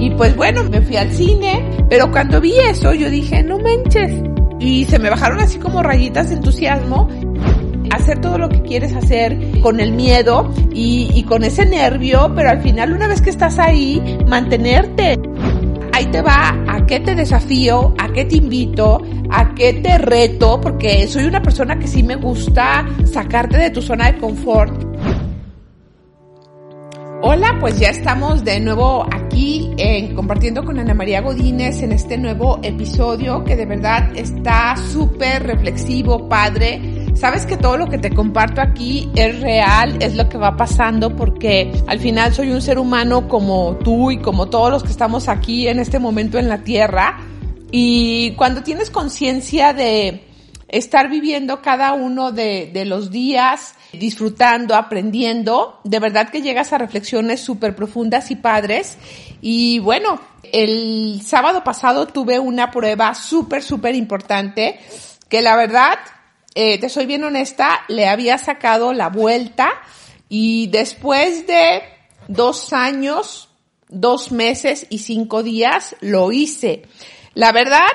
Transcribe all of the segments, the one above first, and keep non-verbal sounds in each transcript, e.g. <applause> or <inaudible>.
Y pues bueno, me fui al cine, pero cuando vi eso yo dije, no manches. Y se me bajaron así como rayitas de entusiasmo hacer todo lo que quieres hacer con el miedo y, y, con ese nervio, pero al final una vez que estás ahí, mantenerte. Ahí te va a qué te desafío, a qué te invito, a qué te reto, porque soy una persona que sí me gusta sacarte de tu zona de confort Hola, pues ya estamos de nuevo aquí en, compartiendo con Ana María Godínez en este nuevo episodio que de verdad está súper reflexivo, padre. Sabes que todo lo que te comparto aquí es real, es lo que va pasando porque al final soy un ser humano como tú y como todos los que estamos aquí en este momento en la tierra. Y cuando tienes conciencia de estar viviendo cada uno de los días, disfrutando, aprendiendo. De verdad que llegas a reflexiones súper profundas y padres. Y bueno, el sábado pasado tuve una prueba súper, súper importante que la verdad, eh, te soy bien honesta, le había sacado la vuelta y después de dos años, dos meses y cinco días lo hice. La verdad,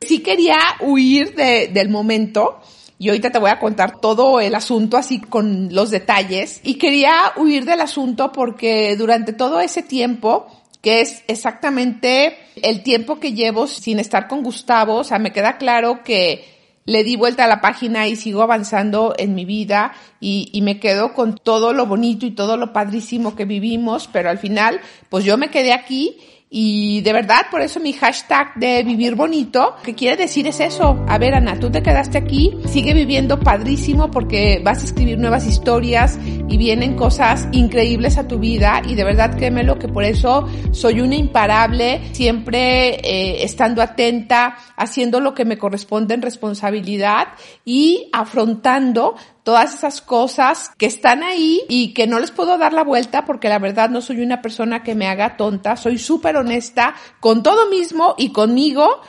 sí quería huir de, del momento y ahorita te voy a contar todo el asunto así con los detalles. Y quería huir del asunto porque durante todo ese tiempo, que es exactamente el tiempo que llevo sin estar con Gustavo, o sea, me queda claro que le di vuelta a la página y sigo avanzando en mi vida y, y, me quedo con todo lo bonito y todo lo padrísimo que vivimos, pero al final, pues yo me quedé aquí y de verdad, por eso mi hashtag de vivir bonito, que quiere decir es eso. A ver, Ana, tú te quedaste aquí, sigue viviendo padrísimo porque vas a escribir nuevas historias y vienen cosas increíbles a tu vida y de verdad créemelo que por eso soy una imparable, siempre eh, estando atenta, haciendo lo que me corresponde en responsabilidad y afrontando todas esas cosas que están ahí y que no les puedo dar la vuelta porque la verdad no soy una persona que me haga tonta, soy súper honesta con todo mismo y conmigo,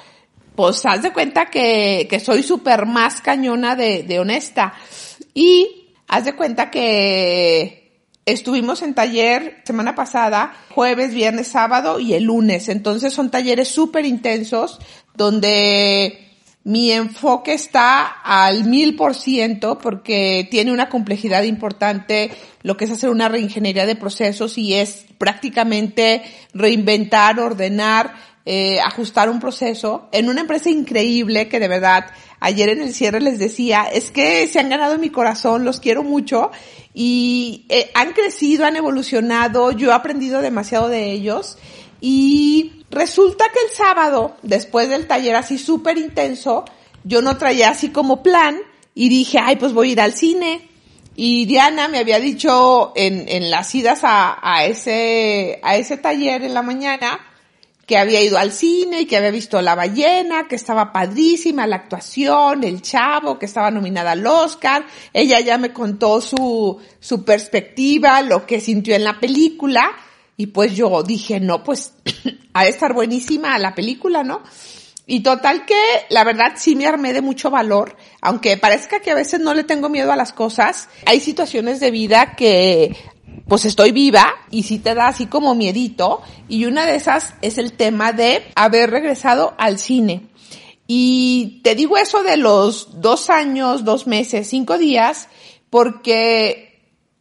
pues haz de cuenta que, que soy súper más cañona de, de honesta. Y haz de cuenta que Estuvimos en taller semana pasada, jueves, viernes, sábado y el lunes. Entonces son talleres súper intensos donde mi enfoque está al mil por ciento porque tiene una complejidad importante lo que es hacer una reingeniería de procesos y es prácticamente reinventar, ordenar, eh, ajustar un proceso en una empresa increíble que de verdad ayer en el cierre les decía es que se han ganado mi corazón, los quiero mucho y eh, han crecido, han evolucionado, yo he aprendido demasiado de ellos y Resulta que el sábado, después del taller así súper intenso, yo no traía así como plan y dije, ay, pues voy a ir al cine. Y Diana me había dicho en, en las idas a, a ese, a ese taller en la mañana que había ido al cine y que había visto La ballena, que estaba padrísima la actuación, el chavo, que estaba nominada al Oscar. Ella ya me contó su, su perspectiva, lo que sintió en la película. Y pues yo dije, no, pues <clears throat> ha de estar buenísima la película, ¿no? Y total que la verdad sí me armé de mucho valor, aunque parezca que a veces no le tengo miedo a las cosas, hay situaciones de vida que pues estoy viva y sí te da así como miedito y una de esas es el tema de haber regresado al cine. Y te digo eso de los dos años, dos meses, cinco días, porque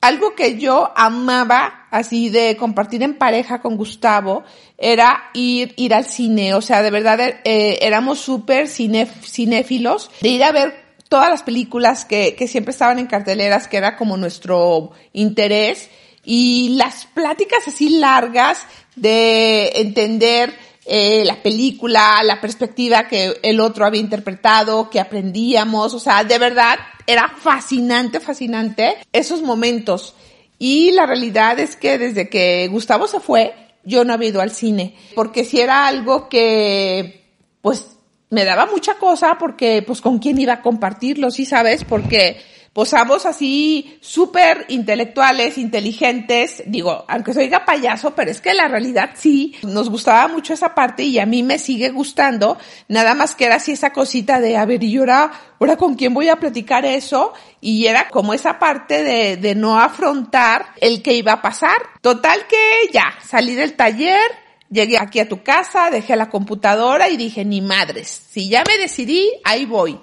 algo que yo amaba así de compartir en pareja con Gustavo era ir, ir al cine. O sea, de verdad eh, éramos súper cinéfilos de ir a ver todas las películas que, que siempre estaban en carteleras, que era como nuestro interés. Y las pláticas así largas de entender eh, la película, la perspectiva que el otro había interpretado, que aprendíamos, o sea, de verdad era fascinante, fascinante esos momentos. Y la realidad es que desde que Gustavo se fue, yo no había ido al cine, porque si era algo que, pues, me daba mucha cosa, porque, pues, con quién iba a compartirlo, sí sabes, porque posamos así súper intelectuales, inteligentes, digo, aunque se oiga payaso, pero es que la realidad sí, nos gustaba mucho esa parte y a mí me sigue gustando, nada más que era así esa cosita de, a ver, y ahora, ahora con quién voy a platicar eso, y era como esa parte de, de no afrontar el que iba a pasar. Total que ya, salí del taller, llegué aquí a tu casa, dejé la computadora y dije, ni madres, si ya me decidí, ahí voy.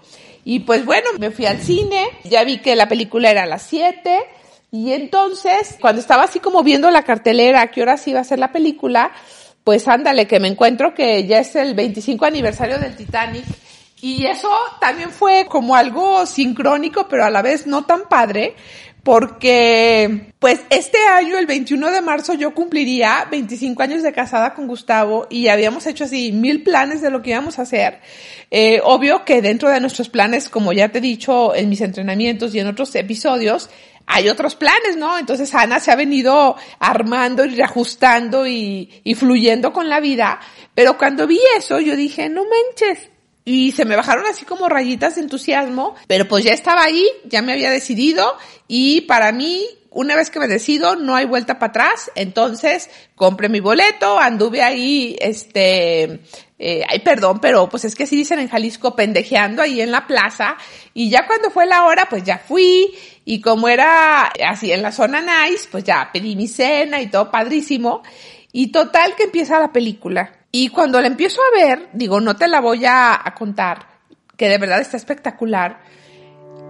Y pues bueno, me fui al cine, ya vi que la película era a las 7 y entonces, cuando estaba así como viendo la cartelera, a qué horas iba a ser la película, pues ándale, que me encuentro que ya es el 25 aniversario del Titanic y eso también fue como algo sincrónico, pero a la vez no tan padre, porque pues este año, el 21 de marzo, yo cumpliría 25 años de casada con Gustavo y habíamos hecho así mil planes de lo que íbamos a hacer. Eh, obvio que dentro de nuestros planes, como ya te he dicho en mis entrenamientos y en otros episodios, hay otros planes, ¿no? Entonces Ana se ha venido armando y reajustando y, y fluyendo con la vida. Pero cuando vi eso, yo dije, no manches, y se me bajaron así como rayitas de entusiasmo, pero pues ya estaba ahí, ya me había decidido y para mí una vez que me decido, no hay vuelta para atrás. Entonces, compré mi boleto, anduve ahí, este, eh, ay, perdón, pero pues es que así dicen en Jalisco, pendejeando ahí en la plaza. Y ya cuando fue la hora, pues ya fui. Y como era así en la zona nice, pues ya pedí mi cena y todo padrísimo. Y total que empieza la película. Y cuando la empiezo a ver, digo, no te la voy a, contar, que de verdad está espectacular.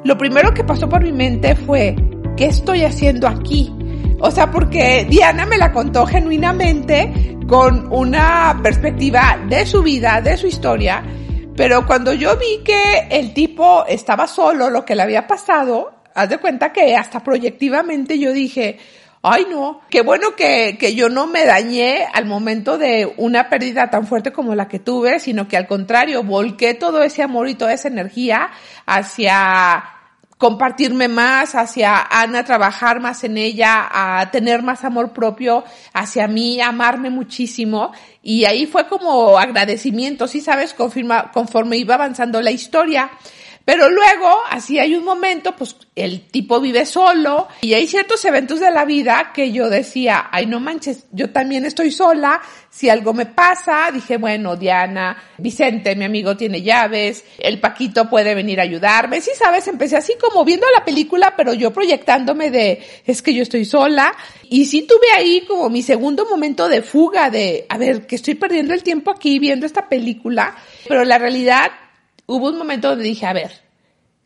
Lo primero que pasó por mi mente fue, ¿qué estoy haciendo aquí? O sea, porque Diana me la contó genuinamente con una perspectiva de su vida, de su historia, pero cuando yo vi que el tipo estaba solo, lo que le había pasado, haz de cuenta que hasta proyectivamente yo dije, ay no, qué bueno que, que yo no me dañé al momento de una pérdida tan fuerte como la que tuve, sino que al contrario, volqué todo ese amor y toda esa energía hacia compartirme más, hacia Ana, trabajar más en ella, a tener más amor propio hacia mí, amarme muchísimo. Y ahí fue como agradecimiento, sí sabes, confirma, conforme iba avanzando la historia. Pero luego, así hay un momento, pues el tipo vive solo y hay ciertos eventos de la vida que yo decía, ay no manches, yo también estoy sola, si algo me pasa, dije, bueno, Diana, Vicente, mi amigo tiene llaves, el Paquito puede venir a ayudarme, sí sabes, empecé así como viendo la película, pero yo proyectándome de, es que yo estoy sola y sí tuve ahí como mi segundo momento de fuga de, a ver, que estoy perdiendo el tiempo aquí viendo esta película, pero la realidad hubo un momento donde dije, a ver,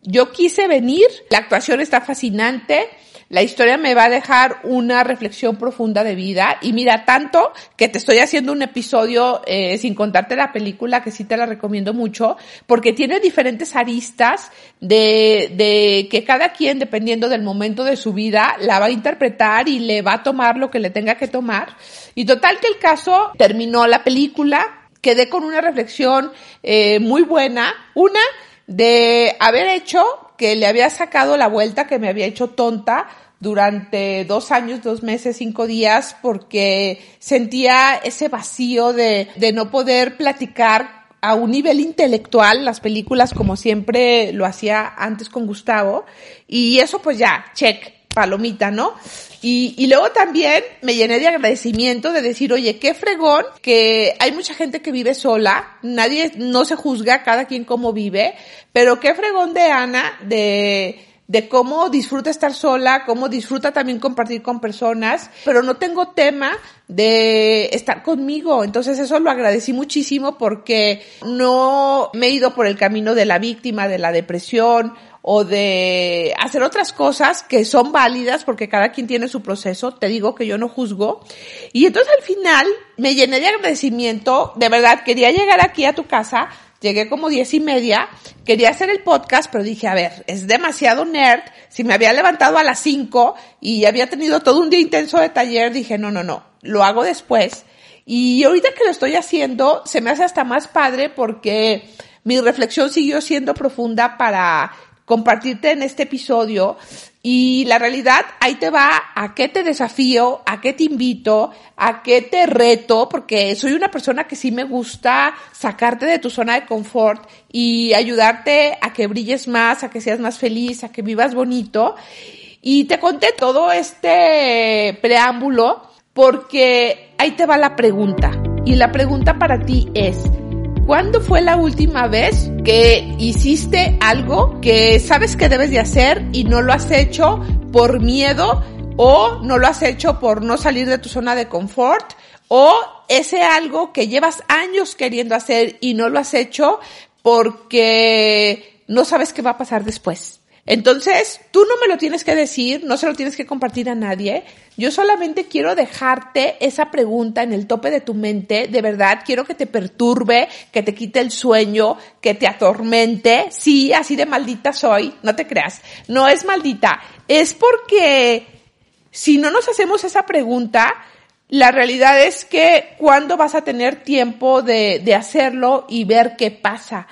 yo quise venir, la actuación está fascinante, la historia me va a dejar una reflexión profunda de vida y mira tanto que te estoy haciendo un episodio eh, sin contarte la película que sí te la recomiendo mucho porque tiene diferentes aristas de, de que cada quien dependiendo del momento de su vida la va a interpretar y le va a tomar lo que le tenga que tomar. Y total que el caso terminó la película quedé con una reflexión eh, muy buena. Una, de haber hecho que le había sacado la vuelta, que me había hecho tonta durante dos años, dos meses, cinco días, porque sentía ese vacío de, de no poder platicar a un nivel intelectual las películas como siempre lo hacía antes con Gustavo. Y eso pues ya, check, palomita, ¿no? Y, y luego también me llené de agradecimiento de decir, oye, qué fregón, que hay mucha gente que vive sola, nadie, no se juzga cada quien cómo vive, pero qué fregón de Ana, de, de cómo disfruta estar sola, cómo disfruta también compartir con personas, pero no tengo tema de estar conmigo. Entonces eso lo agradecí muchísimo porque no me he ido por el camino de la víctima, de la depresión o de hacer otras cosas que son válidas porque cada quien tiene su proceso, te digo que yo no juzgo. Y entonces al final me llené de agradecimiento, de verdad, quería llegar aquí a tu casa, llegué como diez y media, quería hacer el podcast, pero dije, a ver, es demasiado nerd, si me había levantado a las cinco y había tenido todo un día intenso de taller, dije, no, no, no, lo hago después. Y ahorita que lo estoy haciendo, se me hace hasta más padre porque mi reflexión siguió siendo profunda para compartirte en este episodio y la realidad ahí te va a qué te desafío, a qué te invito, a qué te reto, porque soy una persona que sí me gusta sacarte de tu zona de confort y ayudarte a que brilles más, a que seas más feliz, a que vivas bonito. Y te conté todo este preámbulo porque ahí te va la pregunta. Y la pregunta para ti es, ¿Cuándo fue la última vez que hiciste algo que sabes que debes de hacer y no lo has hecho por miedo o no lo has hecho por no salir de tu zona de confort o ese algo que llevas años queriendo hacer y no lo has hecho porque no sabes qué va a pasar después. Entonces, tú no me lo tienes que decir, no se lo tienes que compartir a nadie. Yo solamente quiero dejarte esa pregunta en el tope de tu mente. De verdad, quiero que te perturbe, que te quite el sueño, que te atormente. Sí, así de maldita soy, no te creas. No es maldita. Es porque si no nos hacemos esa pregunta, la realidad es que cuando vas a tener tiempo de, de hacerlo y ver qué pasa.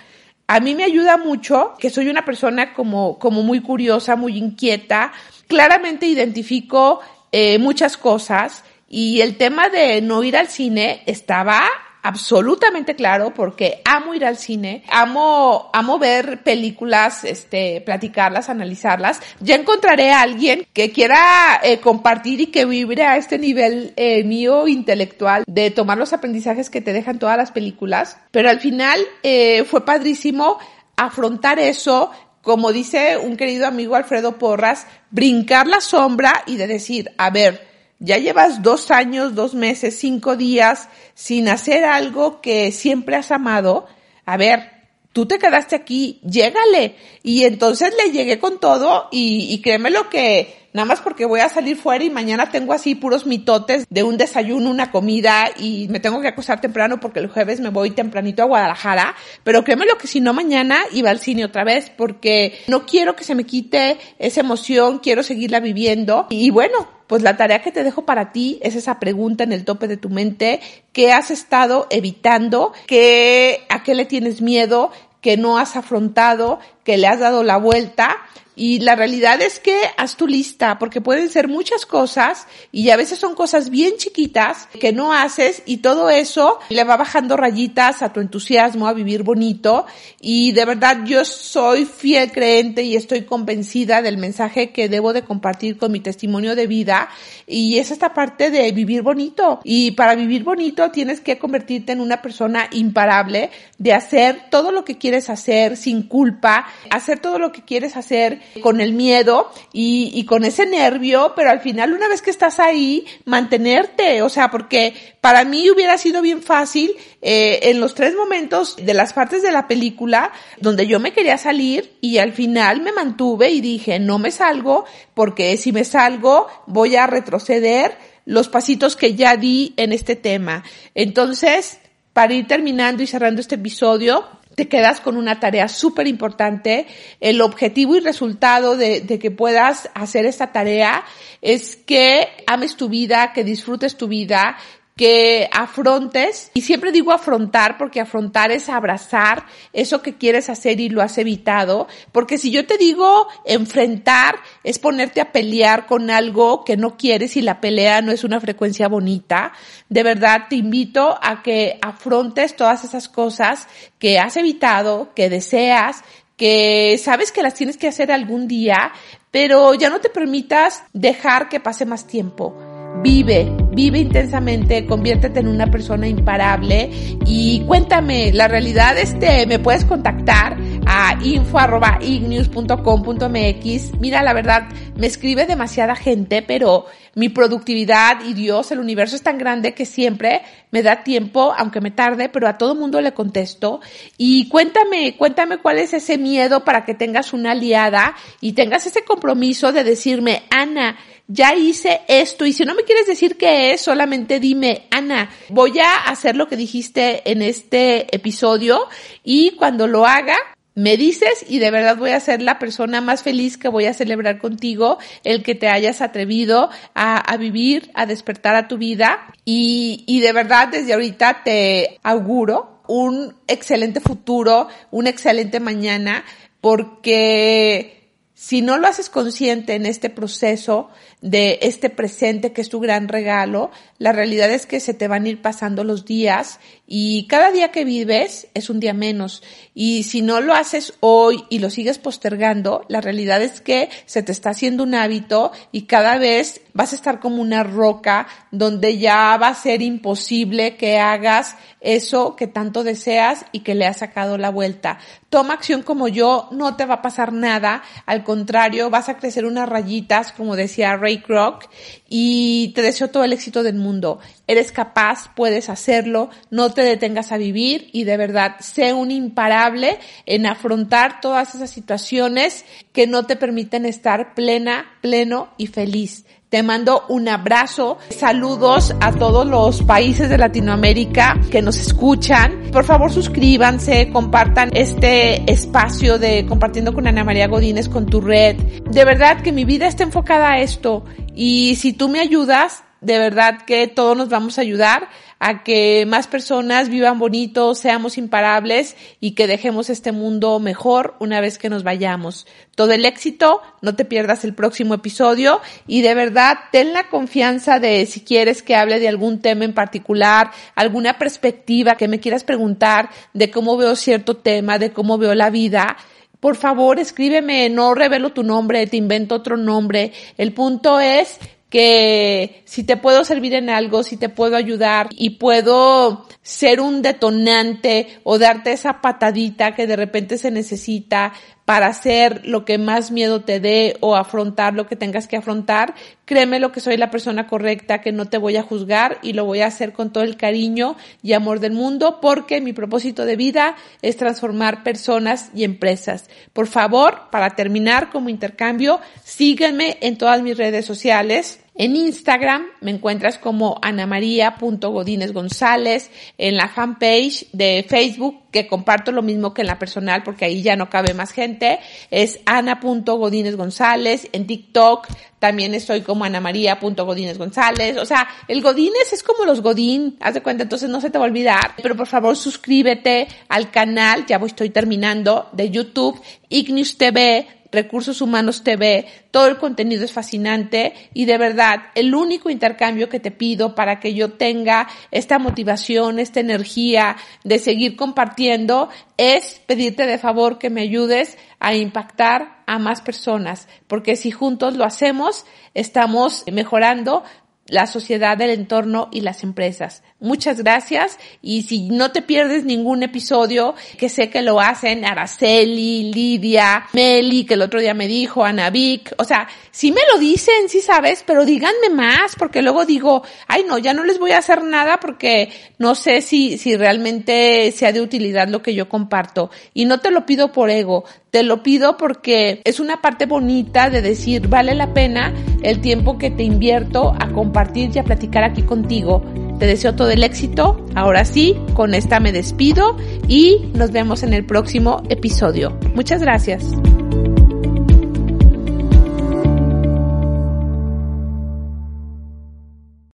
A mí me ayuda mucho que soy una persona como, como muy curiosa, muy inquieta. Claramente identifico eh, muchas cosas y el tema de no ir al cine estaba absolutamente claro porque amo ir al cine, amo, amo ver películas, este, platicarlas, analizarlas. Ya encontraré a alguien que quiera eh, compartir y que vibre a este nivel eh, mío intelectual de tomar los aprendizajes que te dejan todas las películas. Pero al final eh, fue padrísimo afrontar eso, como dice un querido amigo Alfredo Porras, brincar la sombra y de decir, a ver, ya llevas dos años, dos meses, cinco días sin hacer algo que siempre has amado. A ver, tú te quedaste aquí, llégale. Y entonces le llegué con todo y, y créeme lo que nada más porque voy a salir fuera y mañana tengo así puros mitotes de un desayuno, una comida y me tengo que acostar temprano porque el jueves me voy tempranito a Guadalajara, pero créeme lo que si no mañana iba al cine otra vez porque no quiero que se me quite esa emoción, quiero seguirla viviendo. Y bueno, pues la tarea que te dejo para ti es esa pregunta en el tope de tu mente, ¿qué has estado evitando? ¿Qué, ¿A qué le tienes miedo? que no has afrontado, que le has dado la vuelta y la realidad es que haz tu lista, porque pueden ser muchas cosas y a veces son cosas bien chiquitas que no haces y todo eso le va bajando rayitas a tu entusiasmo a vivir bonito. Y de verdad yo soy fiel creente y estoy convencida del mensaje que debo de compartir con mi testimonio de vida y es esta parte de vivir bonito. Y para vivir bonito tienes que convertirte en una persona imparable de hacer todo lo que quieres hacer sin culpa, hacer todo lo que quieres hacer con el miedo y, y con ese nervio, pero al final una vez que estás ahí, mantenerte, o sea, porque para mí hubiera sido bien fácil eh, en los tres momentos de las partes de la película donde yo me quería salir y al final me mantuve y dije, no me salgo porque si me salgo voy a retroceder los pasitos que ya di en este tema. Entonces, para ir terminando y cerrando este episodio, te quedas con una tarea súper importante. El objetivo y resultado de, de, que puedas hacer esta tarea es que ames tu vida, que disfrutes tu vida, que afrontes, y siempre digo afrontar porque afrontar es abrazar eso que quieres hacer y lo has evitado, porque si yo te digo enfrentar es ponerte a pelear con algo que no quieres y la pelea no es una frecuencia bonita, de verdad te invito a que afrontes todas esas cosas que has evitado, que deseas, que sabes que las tienes que hacer algún día, pero ya no te permitas dejar que pase más tiempo Vive, vive intensamente, conviértete en una persona imparable y cuéntame, la realidad este, me puedes contactar a info.ignews.com.mx. Mira, la verdad, me escribe demasiada gente, pero mi productividad y Dios, el universo es tan grande que siempre me da tiempo, aunque me tarde, pero a todo mundo le contesto. Y cuéntame, cuéntame cuál es ese miedo para que tengas una aliada y tengas ese compromiso de decirme, Ana, ya hice esto. Y si no me quieres decir qué es, solamente dime, Ana, voy a hacer lo que dijiste en este episodio y cuando lo haga, me dices y de verdad voy a ser la persona más feliz que voy a celebrar contigo el que te hayas atrevido a, vivir, a despertar a tu vida. Y, y de verdad desde ahorita te auguro un excelente futuro, un excelente mañana porque si no lo haces consciente en este proceso de este presente que es tu gran regalo, la realidad es que se te van a ir pasando los días y cada día que vives es un día menos. Y si no lo haces hoy y lo sigues postergando, la realidad es que se te está haciendo un hábito y cada vez vas a estar como una roca donde ya va a ser imposible que hagas eso que tanto deseas y que le has sacado la vuelta. toma acción como yo, no te va a pasar nada, al contrario, vas a crecer unas rayitas, como decía Ray Kroc, y te deseo todo el éxito del mundo. Eres capaz, puedes hacerlo, no te detengas a vivir y de verdad, sé un imparable en afrontar todas esas situaciones que no te permiten estar plena, pleno y feliz. Te mando un abrazo. Saludos a todos los países de Latinoamérica que nos escuchan. Por favor, suscríbanse, compartan este espacio de compartiendo con Ana María Godínez con tu red. De verdad que mi vida está enfocada a esto. Y si tú me ayudas, de verdad que todos nos vamos a ayudar a que más personas vivan bonito, seamos imparables y que dejemos este mundo mejor una vez que nos vayamos. Todo el éxito, no te pierdas el próximo episodio y de verdad ten la confianza de si quieres que hable de algún tema en particular, alguna perspectiva que me quieras preguntar de cómo veo cierto tema, de cómo veo la vida. Por favor, escríbeme, no revelo tu nombre, te invento otro nombre. El punto es que si te puedo servir en algo, si te puedo ayudar y puedo ser un detonante o darte esa patadita que de repente se necesita para hacer lo que más miedo te dé o afrontar lo que tengas que afrontar, créeme lo que soy la persona correcta, que no te voy a juzgar y lo voy a hacer con todo el cariño y amor del mundo porque mi propósito de vida es transformar personas y empresas. Por favor, para terminar como intercambio, sígueme en todas mis redes sociales en Instagram me encuentras como anamaria.godínez González, en la fanpage de Facebook, que comparto lo mismo que en la personal porque ahí ya no cabe más gente, es ana.godínez González, en TikTok también estoy como anamaria.godínez González, o sea, el Godínez es como los Godín, haz de cuenta, entonces no se te va a olvidar, pero por favor suscríbete al canal, ya voy, estoy terminando, de YouTube, Ignis TV, Recursos Humanos TV, todo el contenido es fascinante y de verdad el único intercambio que te pido para que yo tenga esta motivación, esta energía de seguir compartiendo es pedirte de favor que me ayudes a impactar a más personas, porque si juntos lo hacemos, estamos mejorando la sociedad, el entorno y las empresas. Muchas gracias. Y si no te pierdes ningún episodio, que sé que lo hacen Araceli, Lidia, Meli, que el otro día me dijo, Ana Vic, o sea, sí me lo dicen, sí sabes, pero díganme más porque luego digo, ay no, ya no les voy a hacer nada porque no sé si, si realmente sea de utilidad lo que yo comparto y no te lo pido por ego, te lo pido porque es una parte bonita de decir, vale la pena el tiempo que te invierto a compartir y a platicar aquí contigo. Te deseo todo el éxito. Ahora sí, con esta me despido y nos vemos en el próximo episodio. Muchas gracias.